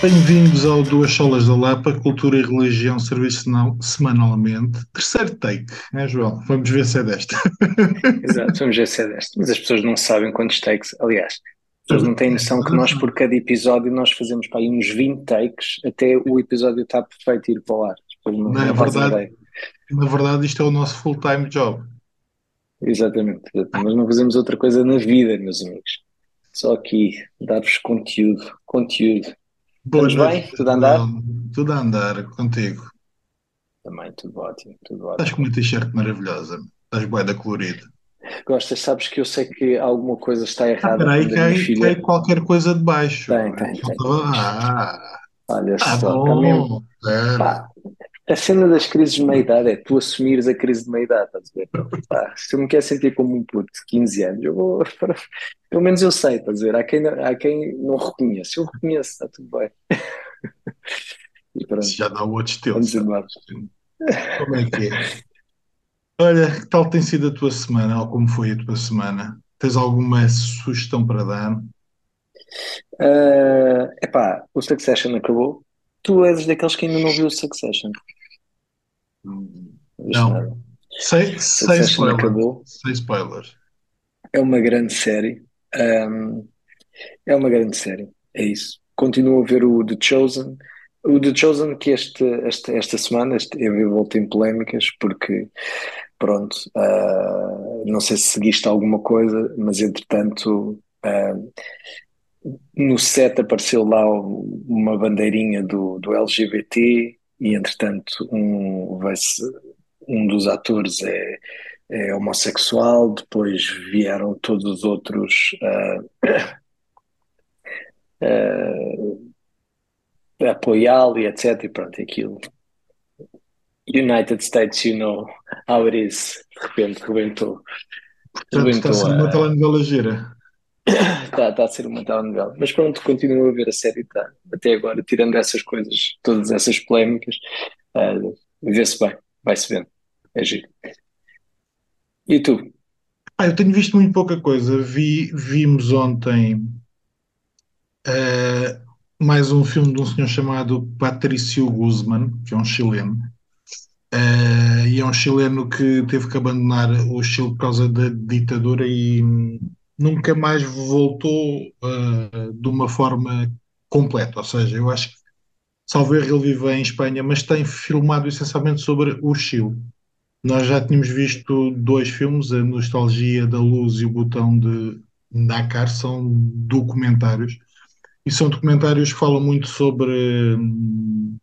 Bem-vindos ao Duas Solas da Lapa, Cultura e Religião, serviço semanalmente. Terceiro take, é João? Vamos ver se é desta. Exato, vamos ver se é desta. Mas as pessoas não sabem quantos takes. Aliás, as pessoas não têm noção que nós, por cada episódio, nós fazemos para aí uns 20 takes até o episódio estar perfeito e ir para o ar. Não, Não é verdade? Na verdade, isto é o nosso full-time job. Exatamente, exatamente. Mas não fazemos outra coisa na vida, meus amigos. Só aqui, dar-vos conteúdo. Conteúdo. Boa Estamos noite, bem? Tudo a andar? Tudo a andar contigo. Também, tudo ótimo, tudo Estás ótimo. com uma t-shirt maravilhosa. Estás bué da colorida. Gostas, sabes que eu sei que alguma coisa está Ah, errada aí, quando que a minha há, que filha. há qualquer coisa de baixo. Tem, tem, tem. Ah, Olha ah, só, está mesmo. bom. Espera. Pá, a cena das crises de meia-idade é tu assumires a crise de meia-idade, estás a ver? Pá, se eu me quero sentir como um puto de 15 anos, eu vou. Pelo menos eu sei, estás a ver? Há quem, há quem não reconheça. Eu reconheço, está tudo bem. E pronto, Isso já dá outro estilo. vamos sabe? embora. Como é que é? Olha, que tal tem sido a tua semana, ou como foi a tua semana? Tens alguma sugestão para dar? Ah, epá, o Succession acabou. Tu és daqueles que ainda não viu o Succession. Não nada. Sem, spoilers. acabou. Sem spoilers. É uma grande série. Ahm, é uma grande série. É isso. Continuo a ver o The Chosen. O The Chosen que este, este- esta semana este, eu voltei em polémicas porque, pronto, ah, não sei se seguiste alguma coisa, mas entretanto ah, no set apareceu lá uma bandeirinha do, do LGBT e entretanto um, vai-se, um dos atores é, é homossexual, depois vieram todos os outros ah, ah, apoiá-lo e etc. E pronto, aquilo. United States, you know how it is. De repente rebentou. Portanto, está a ser uma telenovela gira. Está, está a ser uma telenovela. Mas pronto, continuo a ver a série tá, até agora, tirando essas coisas, todas essas polémicas, ah, vê-se bem, vai-se vendo. É giro. E tu? Ah, eu tenho visto muito pouca coisa. Vi, vimos ontem eh, mais um filme de um senhor chamado Patricio Guzman, que é um chileno. Eh, e é um chileno que teve que abandonar o Chile por causa da ditadura e nunca mais voltou eh, de uma forma completa. Ou seja, eu acho que, salvo erro, ele vive em Espanha, mas tem filmado essencialmente sobre o Chile. Nós já tínhamos visto dois filmes, A Nostalgia da Luz e O Botão de Dakar, são documentários. E são documentários que falam muito sobre hum,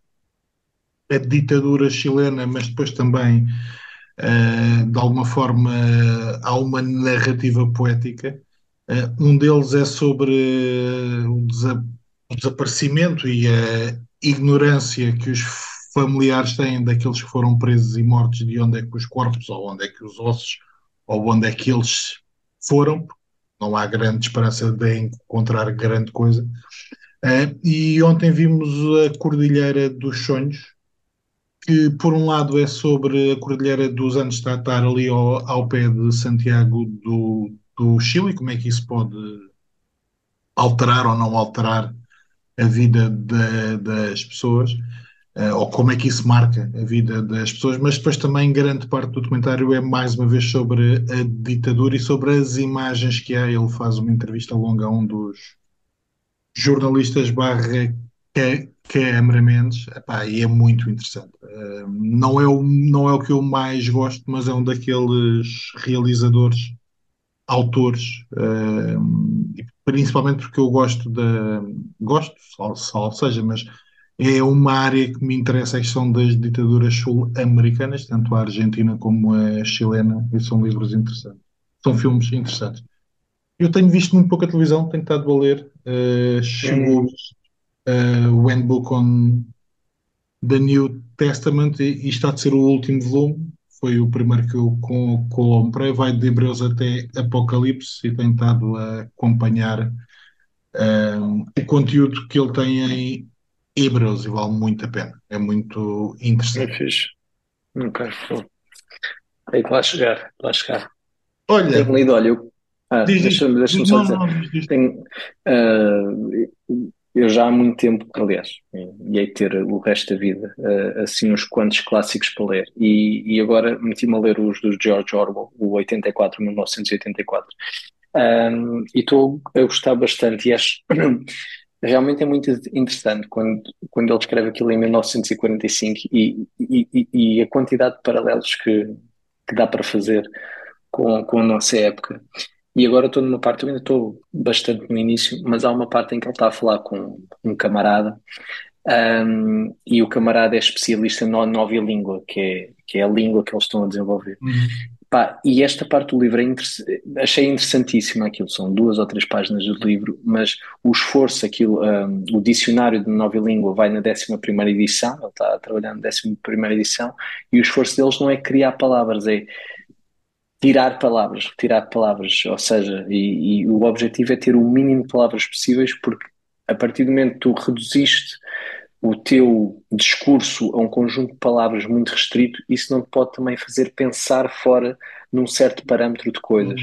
a ditadura chilena, mas depois também, eh, de alguma forma, há uma narrativa poética. Eh, um deles é sobre eh, o, desa- o desaparecimento e a ignorância que os familiares têm daqueles que foram presos e mortos, de onde é que os corpos, ou onde é que os ossos, ou onde é que eles foram. Não há grande esperança de encontrar grande coisa. Eh, e ontem vimos a Cordilheira dos Sonhos, que por um lado é sobre a Cordilheira dos Andes de estar ali ao, ao pé de Santiago do, do Chile, como é que isso pode alterar ou não alterar a vida da- das pessoas, eh, ou como é que isso marca a vida das pessoas, mas depois também grande parte do documentário é mais uma vez sobre a ditadura e sobre as imagens que há. Ele faz uma entrevista longa a um dos jornalistas barra ca- cameramentos, epá, e é muito interessante. Eh, não é o, não é o que eu mais gosto, mas é um daqueles realizadores, autores, e principalmente porque eu gosto da, gosto, ou, ou seja, mas é uma área que me interessa a questão das ditaduras sul-americanas, tanto a argentina como a chilena, e são livros interessantes. São filmes interessantes. Eu tenho visto muito pouca televisão, tenho estado a ler. eh, chegou uh, o Handbook on the New Testament e, e está a ser o último volume. Foi o primeiro que eu com- comprei. Vai de Hebreus até Apocalipse e tenho estado a acompanhar um, o conteúdo que ele tem em Hebreus e vale muito a pena. É muito é interessante. fixe. Ok, bom. Aí lá chegar, lá chegar. Olha, Tenho lido, olha, eu, ah, deixa-me deixa só dizer, tenho, ah, eu já há muito tempo, aliás, ia ter o resto da vida, uh, assim, uns quantos clássicos para ler. E, e agora meti-me a ler os dos George Orwell, o 84, 1984. Um, e estou a gostar bastante e acho realmente é muito interessante quando, quando ele escreve aquilo em 1945 e, e, e a quantidade de paralelos que, que dá para fazer com, com a nossa época. E agora estou numa parte, eu ainda estou bastante no início, mas há uma parte em que ele está a falar com um camarada um, e o camarada é especialista na nova língua, que é, que é a língua que eles estão a desenvolver. Uhum. Pá, e esta parte do livro é interess... achei interessantíssima aquilo, são duas ou três páginas do livro, mas o esforço, aquilo, um, o dicionário de nova língua vai na 11 primeira edição, ele está trabalhando na 11 primeira edição, e o esforço deles não é criar palavras, é tirar palavras, retirar palavras, ou seja, e, e, o objetivo é ter o mínimo de palavras possíveis, porque a partir do momento que tu reduziste o teu discurso a um conjunto de palavras muito restrito, isso não te pode também fazer pensar fora num certo parâmetro de coisas.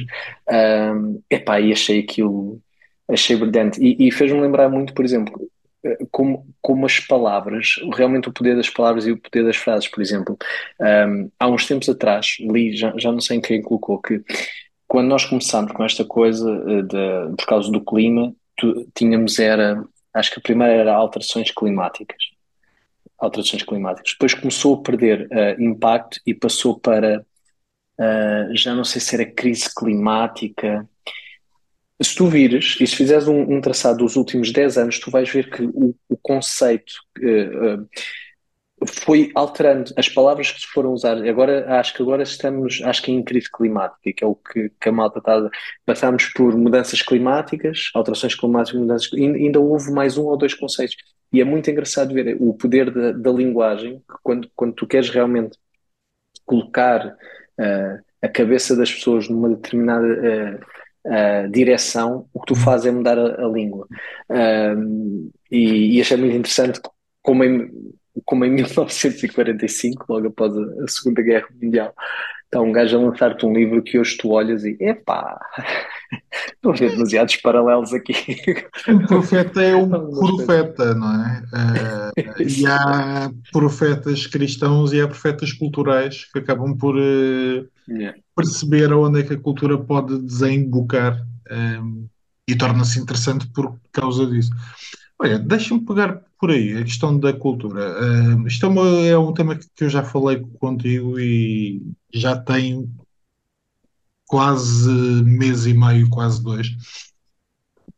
Um, epá, e achei aquilo, achei brilhante. E, e fez-me lembrar muito, por exemplo, como, como as palavras, realmente o poder das palavras e o poder das frases, por exemplo. Um, há uns tempos atrás, li, já, já não sei quem colocou, que quando nós começámos com esta coisa eh, de, por causa do clima, tu, tínhamos era, acho que a primeira era alterações climáticas. Alterações climáticas. Depois começou a perder uh, impacto e passou para, uh, já não sei se era crise climática, se tu vires e se fizeres um, um, traçado dos últimos 10 anos, tu vais ver que o, o conceito uh, foi alterando as palavras que se foram usar. Agora, acho que agora estamos, acho que em crise climática, que é o que, que a malta está. Passamos por mudanças climáticas, alterações climáticas, mudanças. Ainda houve mais um ou dois conceitos. E é muito engraçado ver o poder da, da linguagem, quando, quando tu queres realmente colocar uh, a cabeça das pessoas numa determinada uh, direção, o que tu fazes é mudar a, a língua. Um, e, e achei muito interessante como em, como em 1945, logo após a, a Segunda Guerra Mundial, está um gajo a lançar-te um livro que hoje tu olhas e epá, não ver demasiados paralelos aqui. O profeta é um profeta, não é? Uh, e há profetas cristãos e há profetas culturais que acabam por uh, yeah. Perceber aonde é que a cultura pode desembocar um, e torna-se interessante por causa disso. Olha, deixa-me pegar por aí a questão da cultura. Uh, isto é, uma, é, um tema que eu já falei contigo e já tem quase mês e meio, quase dois.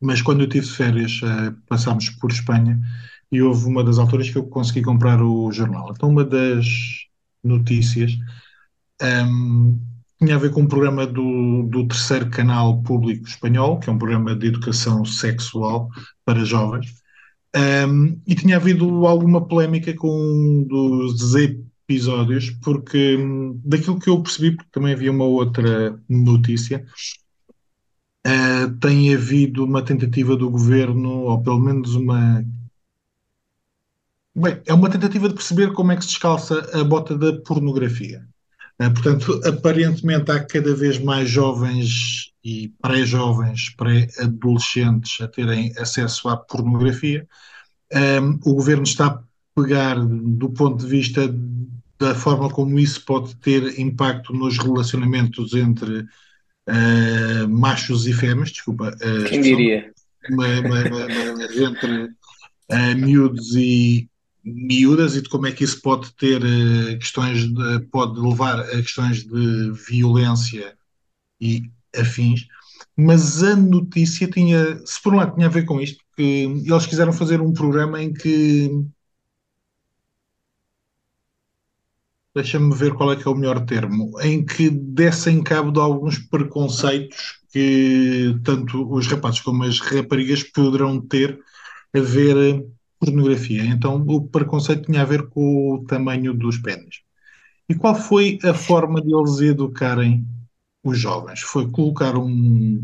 Mas quando eu tive férias, uh, passámos por Espanha e houve uma das alturas que eu consegui comprar o jornal. Então, uma das notícias um, tinha a ver com um programa do, do terceiro canal público espanhol, que é um programa de educação sexual para jovens um, e tinha havido alguma polémica com um dos episódios, porque um, daquilo que eu percebi, porque também havia uma outra notícia, uh, tem havido uma tentativa do governo, ou pelo menos uma. Bem, é uma tentativa de perceber como é que se descalça a bota da pornografia. Uh, portanto, aparentemente há cada vez mais jovens e pré-jovens, pré-adolescentes a terem acesso à pornografia. Um, o governo está a pegar do ponto de vista da forma como isso pode ter impacto nos relacionamentos entre uh, machos e fêmeas, desculpa. Uh, Quem diria? entre uh, miúdos e miúdas e de como é que isso pode ter uh, questões de, pode levar a questões de violência e afins, mas a notícia tinha, se por um lado tinha a ver com isto, porque eles quiseram fazer um programa em que deixa-me ver qual é que é o melhor termo, em que dessem cabo de alguns preconceitos que tanto os rapazes como as raparigas poderão ter a ver pornografia. Então o preconceito tinha a ver com o tamanho dos pênis. E qual foi a forma de eles educarem os jovens? Foi colocar um,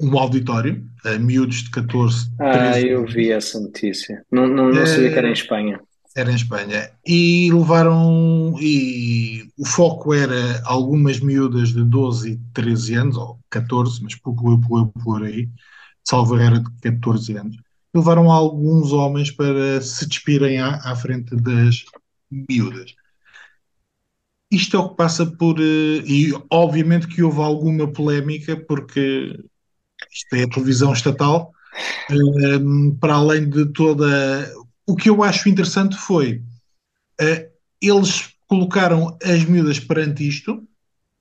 um auditório a miúdos de 14, Ah, 13 eu vi essa notícia. Não, não, não sabia que era em Espanha. Era em Espanha. E levaram. E o foco era algumas miúdas de 12 e 13 anos, ou 14, mas pouco eu por aí, salvo era de 14 anos. Levaram alguns homens para se despirem à, à frente das miúdas. Isto é o que passa por. Eh, e obviamente que houve alguma polémica, porque isto é a televisão estatal, um, para além de toda. O que eu acho interessante foi. Uh, eles colocaram as miúdas perante isto,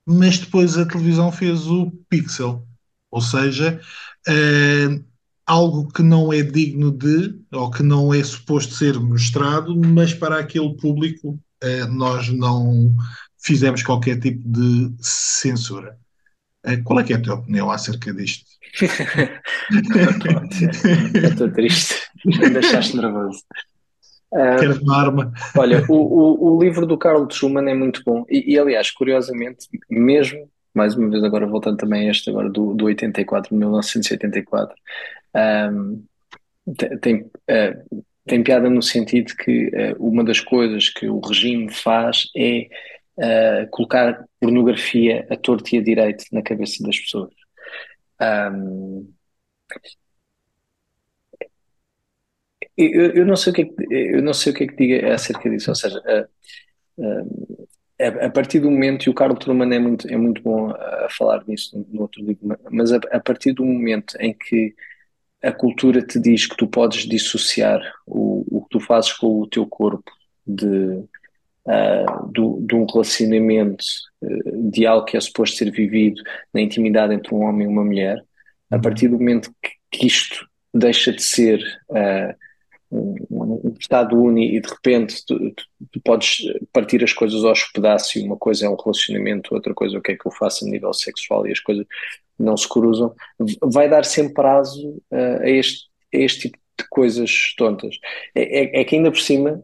mas depois a televisão fez o pixel. Ou seja, uh, algo que não é digno de, ou que não é suposto ser mostrado, mas para aquele público uh, nós não fizemos qualquer tipo de censura. Uh, qual é que é a tua opinião acerca disto? Estou triste, me deixaste nervoso. Queres uma arma? Olha, o, o, o, livro do Carl Schumann é muito bom e, e, aliás, curiosamente, mesmo, mais uma vez agora voltando também a este agora do, do 84, 1984, um, tem, uh, tem piada no sentido que uh, uma das coisas que o regime faz é uh, colocar pornografia a torto e a direito na cabeça das pessoas. Um, eu, eu, não sei o que é que, eu não sei o que é que diga acerca disso, ou seja, a, a partir do momento, e o Carlos Truman é muito, é muito bom a falar nisso no, no outro livro, mas a, a, partir do momento em que a cultura te diz que tu podes dissociar o, o que tu fazes com o teu corpo de, uh, do, de um relacionamento uh, de algo que é suposto ser vivido na intimidade entre um homem e uma mulher, a uhum. partir do momento que, que isto deixa de ser uh, um, um, estado único e de repente tu, tu, tu, podes partir as coisas aos pedaços e uma coisa é um relacionamento, outra coisa é o que é que eu faço a nível sexual e as coisas não se cruzam, vai dar sempre prazo uh, a, este, a este tipo de coisas tontas. É, é, é, que ainda por cima,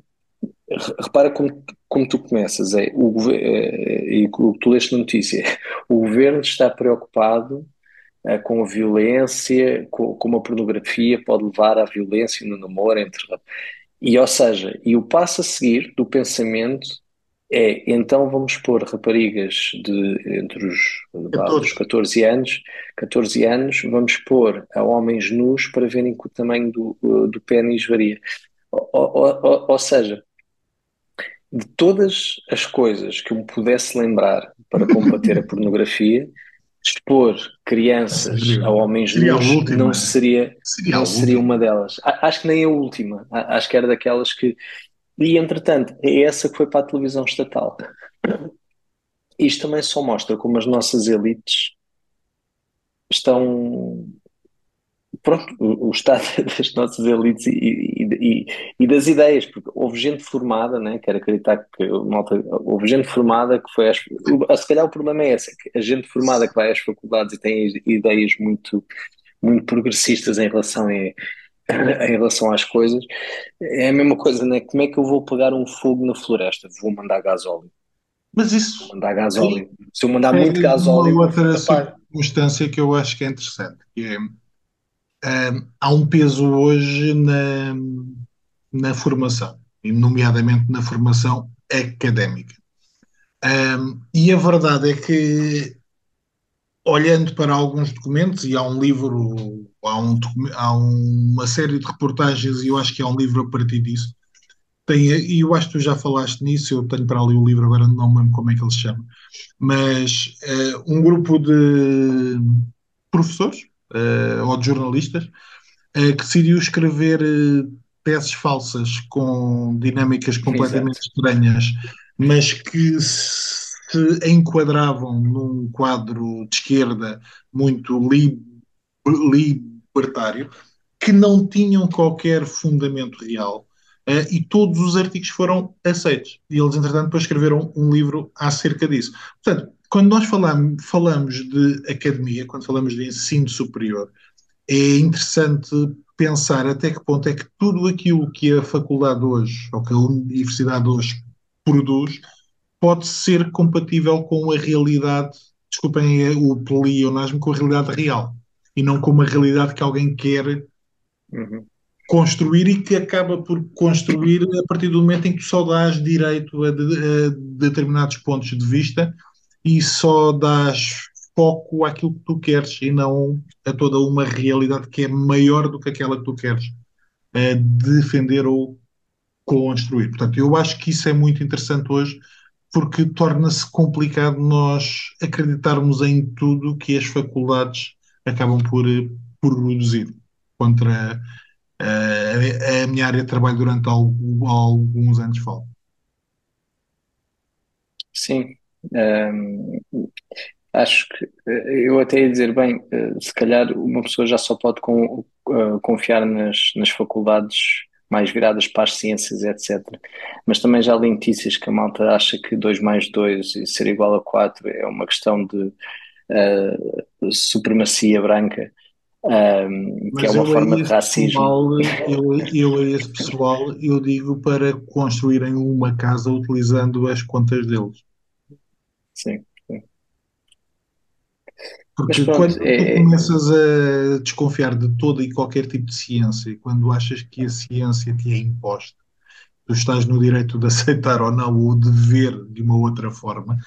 repara como, como tu começas, é, o, é, e o que tu leste na notícia, o governo está preocupado com a violência, com, com a pornografia, pode levar à violência no namoro entre. E, ou seja, e o passo a seguir do pensamento é, então vamos pôr raparigas de entre os 14. 14 anos, 14 anos, vamos pôr a homens nus para verem que o tamanho do, do pênis varia. Ou, ou, ou, seja, de todas as coisas que eu me pudesse lembrar para combater a pornografia, expor crianças a homens seria nus última, não seria, seria, não seria uma delas. Acho que nem a última. Acho que era daquelas que e, entretanto, é essa que foi para a televisão estatal. Isto também só mostra como as nossas elites estão. Pronto, o, o estado das nossas elites e, e, e, das ideias, porque houve gente formada, né? quero acreditar que malta, houve gente formada que foi. Às, se calhar o problema é esse, é que a gente formada que vai às faculdades e tem ideias muito, muito progressistas em relação a em relação às coisas, é a mesma coisa, né? Como é que eu vou pegar um fogo na floresta? Vou mandar gasóleo. Mas isso. Vou mandar gasóleo. Se eu mandar é muito gasóleo. Uma outra circunstância que eu acho que é interessante, que é. Há um peso hoje na, na formação, nomeadamente na formação académica. E a verdade é que olhando para alguns documentos, e há um livro, há, um, há uma série de reportagens, e eu acho que há um livro a partir disso. E eu acho que tu já falaste nisso, eu tenho para ali o livro, agora não me lembro como é que ele se chama, mas uh, um grupo de professores uh, ou de jornalistas uh, que decidiu escrever teses falsas com dinâmicas completamente Exato. estranhas, mas que se enquadravam num quadro de esquerda muito li libertário, que não tinham qualquer fundamento real. Uh, e todos os artigos foram aceitos. E eles, entretanto, depois escreveram um livro acerca disso. Portanto, quando nós falamos, falamos de academia, quando falamos de ensino superior, é interessante pensar até que ponto é que tudo aquilo que a faculdade hoje, ou que a universidade hoje produz, pode ser compatível com a realidade, desculpem o pleonasmo, com a realidade real e não com uma realidade que alguém quer uhum. construir e que acaba por construir a partir do momento em que tu só dás direito a, de, a determinados pontos de vista e só dás foco àquilo que tu queres e não a toda uma realidade que é maior do que aquela que tu queres uh, defender ou construir. Portanto, eu acho que isso é muito interessante hoje, porque torna-se complicado nós acreditarmos em tudo que as faculdades acabam por, por produzir contra uh, a, a, minha área de trabalho durante alguns anos falo. Sim, um, acho que eh, eu até ia dizer, bem, eh, se calhar uma pessoa já só pode com, uh, confiar nas, nas faculdades mais viradas para as ciências, etc. Mas também já li notícias que a malta acha que 2 mais 2 e ser igual a 4 é uma questão de uh, supremacia branca, um, que é uma forma de racismo. Pessoal, eu, eu a esse pessoal eu digo para construírem uma casa utilizando as contas deles. Sim. Porque pronto, quando é... tu é- começas a desconfiar de toda e qualquer tipo de ciência, quando achas que a ciência te é imposta, tu estás no direito de aceitar ou não, ou de ver de uma outra forma,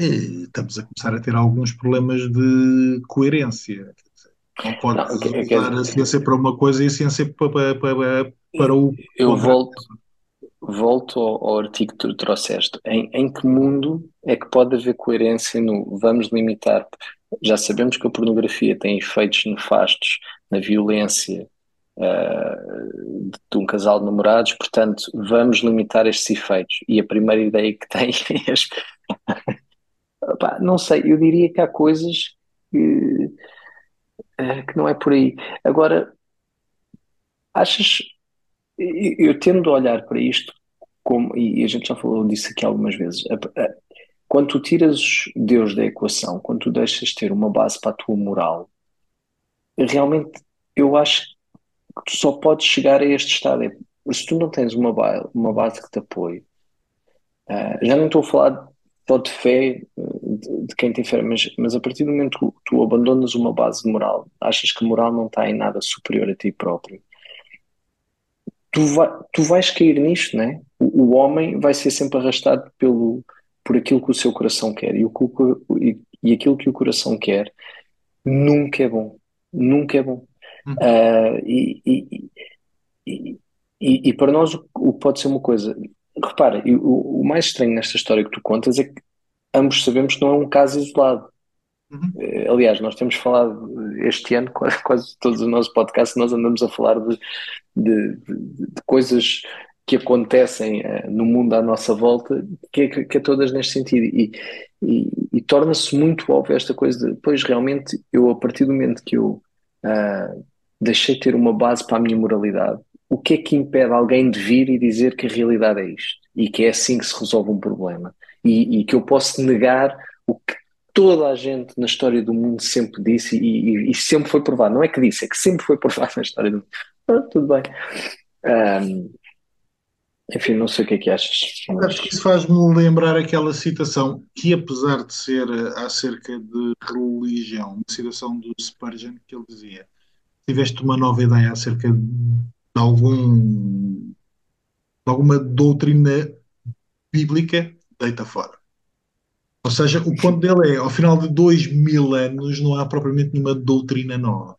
eh, estamos a começar a ter alguns problemas de coerência. Não podes não, a ciência para uma coisa e a ciência para, para, para o. Eu volto, volto ao, ao, artigo que tu trouxeste. Em, em que mundo é que pode haver coerência no vamos limitar? Já sabemos que a pornografia tem efeitos nefastos na violência uh, de um casal de namorados, portanto, vamos limitar estes efeitos. E a primeira ideia que tem é. não sei, eu diria que há coisas que, uh, que não é por aí. Agora, achas. Eu tendo a olhar para isto como, e a gente já falou disso aqui algumas vezes, quando tu tiras Deus da equação, quando tu deixas ter uma base para a tua moral, realmente eu acho que tu só podes chegar a este estado. É, se tu não tens uma base, uma base que te apoie, uh, já não estou a falar só de fé de, de, quem tem fé, mas, mas a partir do momento que tu, tu abandonas uma base moral, achas que moral não está em nada superior a ti próprio, tu, vai, tu vais cair nisto, né? O, o homem vai ser sempre arrastado pelo por aquilo que o seu coração quer. E, o, e, e aquilo que o coração quer nunca é bom. Nunca é bom. Uhum. Uh, e, e, e, para nós o, que pode ser uma coisa. Repara, o, o mais estranho nesta história que tu contas é que ambos sabemos que não é um caso isolado. Uhum. Eh, aliás, nós temos falado este ano, quase, quase todos os nossos podcasts, nós andamos a falar de, de, de, de coisas que acontecem uh, no mundo à nossa volta, que é, que é todas neste sentido. E, e, e torna-se muito óbvio esta coisa de, pois realmente, eu a partir do momento que eu uh, deixei ter uma base para a minha moralidade, o que é que impede alguém de vir e dizer que a realidade é isto? E que é assim que se resolve um problema? E, e que eu posso negar o que toda a gente na história do mundo sempre disse e, e, sempre foi provado. Não é que disse, é que sempre foi provado na história do mundo. Ah, tudo bem. Um, enfim, não sei o que é que achas. Mas... Acho que isso faz-me lembrar aquela citação que, apesar de ser eh, acerca de religião, uma citação do Spurgeon que ele dizia: tiveste uma nova ideia acerca de algum de alguma doutrina bíblica, deita fora. Ou seja, o ponto dele é, ao final de dois mil anos, não há propriamente nenhuma doutrina nova.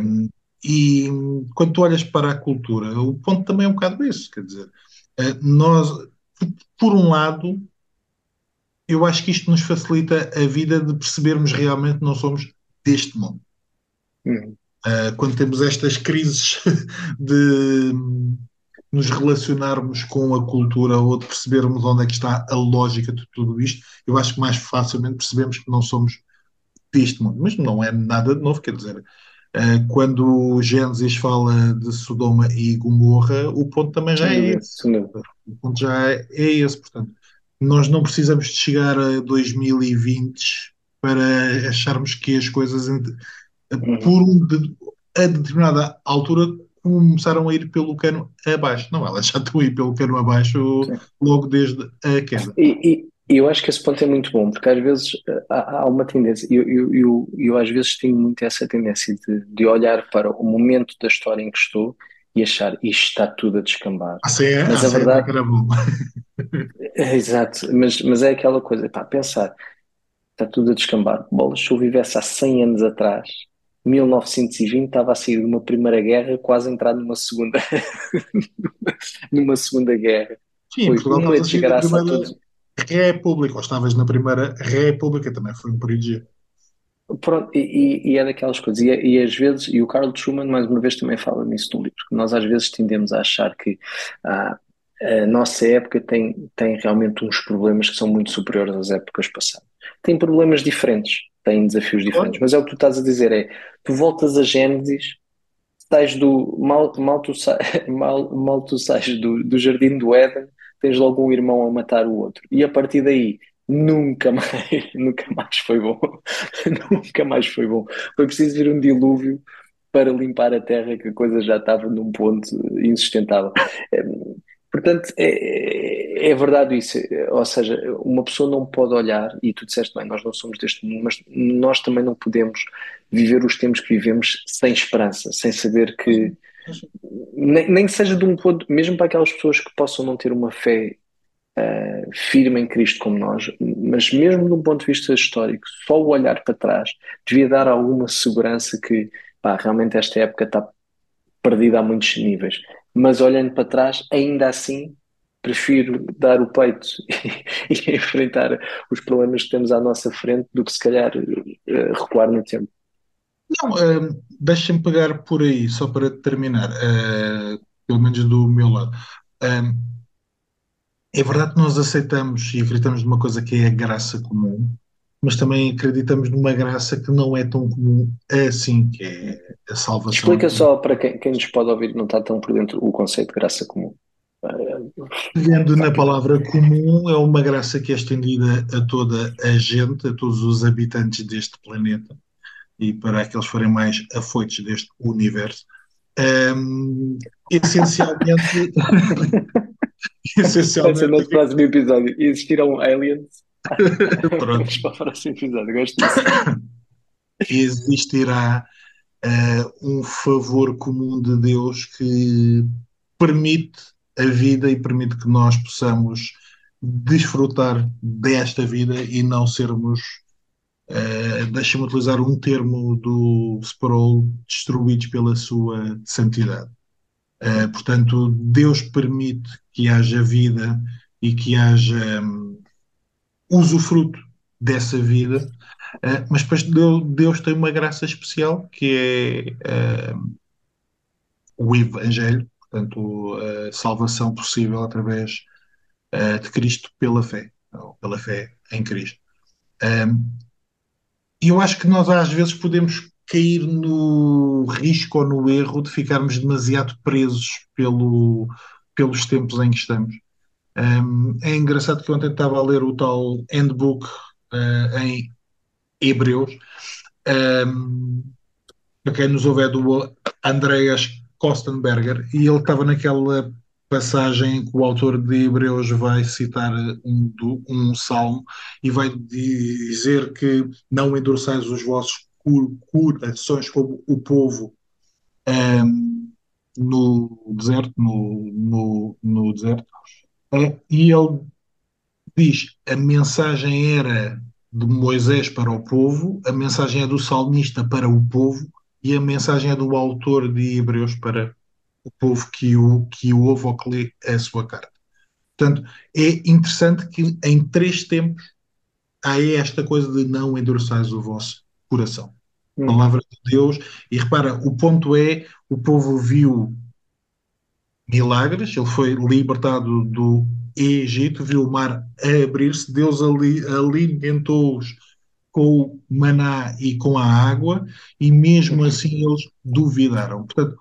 Um, e quando tu olhas para a cultura, o ponto também é um bocado esse, quer dizer, eh, nós, por um lado, eu acho que isto nos facilita a vida de percebermos realmente que não somos deste mundo. Uhum. Uh, quando temos estas crises de nos relacionarmos com a cultura ou de percebermos onde é que está a lógica de tudo isto, eu acho que mais facilmente percebemos que não somos deste mundo. Mas não é nada de novo, quer dizer, quando o Gênesis fala de Sodoma e Gomorra, o ponto também já é esse. O ponto já é, é esse, portanto, nós não precisamos de chegar a 2020 para acharmos que as coisas uhum. por um de, a determinada altura começaram a ir pelo cano abaixo. Não, elas já estão a ir pelo cano abaixo Sim. logo desde a queda. E eu acho que esse ponto é muito bom, porque às vezes eh, há, há uma tendência, eu, eu, eu, eu, às vezes tenho muito essa tendência de, de olhar para o momento da história em que estou e achar isto está tudo a descambar. Ah, sim, é? Mas ah, a verdade. Era bom. é, exato, mas, mas é aquela coisa, pá, pensar, está tudo a descambar. Bolas, se eu vivesse há 100 anos atrás, 1920 estava a sair de uma primeira guerra, quase a entrar numa segunda, numa segunda guerra. Sim, Foi Portugal uma estava a sair da desgraça a primeira. República, ou estavas na primeira República, também foi um período giro. Pronto, e, e- é daquelas coisas, e, e às vezes, e o Carl Truman mais uma vez também fala nisso no livro, que nós às vezes tendemos a achar que ah, a nossa época tem, tem realmente uns problemas que são muito superiores às épocas passadas. Tem problemas diferentes, tem desafios diferentes, mas é o que tu estás a dizer, é, tu voltas a Gênesis, sais do, mal, mal, tu, sa, mal, mal tu sais do, do jardim do Éden, tens logo um irmão a matar o outro, e a partir daí nunca mais, nunca mais foi bom. Nunca mais foi bom. Foi preciso vir um dilúvio para limpar a terra, que a coisa já estava num ponto insustentável. Eh, Portanto, é, é verdade isso. Ou seja, uma pessoa não pode olhar, e tu disseste bem, nós não somos deste mundo, mas nós também não podemos viver os tempos que vivemos sem esperança, sem saber que, nem, nem seja de um ponto, mesmo para aquelas pessoas que possam não ter uma fé uh, firme em Cristo como nós, mas mesmo de um ponto de vista histórico, só o olhar para trás devia dar alguma segurança que pá, realmente esta época está perdida a muitos níveis. Mas olhando para trás, ainda assim, prefiro dar o peito e, e enfrentar os problemas que temos à nossa frente do que se calhar uh, recuar no tempo. Não, eh, deixa-me pegar por aí, só para terminar, eh, pelo menos do meu lado. Eh, é verdade que nós aceitamos e acreditamos numa coisa que é a graça comum, mas também acreditamos numa graça que não é tão comum assim, que é a salvação. Explica só para quem, quem nos pode ouvir não está tão por dentro o conceito de graça comum. Pegando na palavra comum, é uma graça que é estendida a toda a gente, a todos os habitantes deste planeta e para aqueles que forem mais afoitos deste universo. Um, essencialmente, Vai ser essencialmente, no próximo episódio. Existiram aliens? pronto, Vamos para o próximo episódio. Gosto disso. existirá uh, um favor comum de Deus que permite a vida e permite que nós possamos desfrutar desta vida e não sermos, uh, deixa-me utilizar um termo do Sproul, destruídos pela sua santidade. Uh, portanto, Deus permite que haja vida e que haja um, usufruto dessa vida, uh, mas depois Deus, tem uma graça especial que é uh, o Evangelho, portanto, a salvação possível através de Cristo pela fé, ou pela fé em Cristo. E eu acho que nós às vezes podemos cair no risco ou no erro de ficarmos demasiado presos pelo, pelos tempos em que estamos. Um, é engraçado que ontem estava a ler o tal handbook uh, em Hebreus. Um, para quem nos ouve é do Andreas Kostenberger e ele estava naquela passagem em que o autor de Hebreus vai citar um, um salmo e vai dizer que não endureçais os vossos corações como o povo um, no deserto, no, no, no deserto. E ele diz: a mensagem era de Moisés para o povo, a mensagem é do salmista para o povo e a mensagem é do autor de Hebreus para o povo que o, que o ouve ou que lê a sua carta. Portanto, é interessante que em três tempos há esta coisa de não endureçais o vosso coração. Hum. Palavra de Deus. E repara, o ponto é: o povo viu milagres, ele foi libertado do Egito, viu o mar abrir-se, Deus ali, alimentou-os com o maná e com a água, e mesmo assim eles duvidaram. Portanto,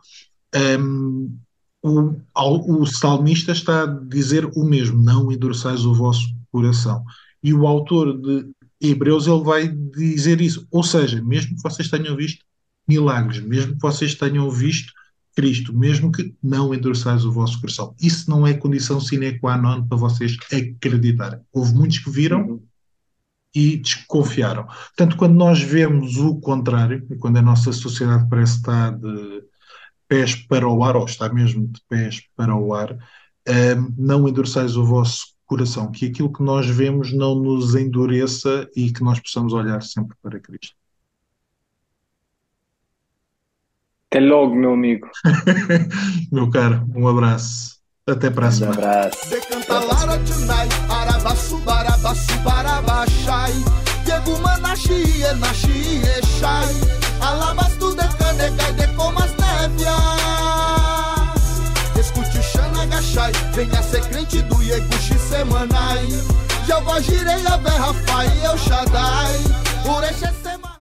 um, o, o salmista está a dizer o mesmo: não endureçais o vosso coração. E o autor de Hebreus ele vai dizer isso. Ou seja, mesmo que vocês tenham visto milagres, mesmo que vocês tenham visto Cristo, mesmo que não endureçais o vosso coração. Isso não é condição sine qua non para vocês acreditarem. Houve muitos que viram uhum. e desconfiaram. Portanto, quando nós vemos o contrário, e quando a nossa sociedade parece estar de pés para o ar, ou está mesmo de pés para o ar, um, não endureçais o vosso coração, que aquilo que nós vemos não nos endureça e que nós possamos olhar sempre para Cristo. Até logo, meu amigo. meu caro, um abraço. Até para a semana. Um abraço. Alabastu de caneca de Escute Xana Gachai, venha ser crente do Ieguchi Semanai. Vou girei a verra, pai, eu Shaddai. Por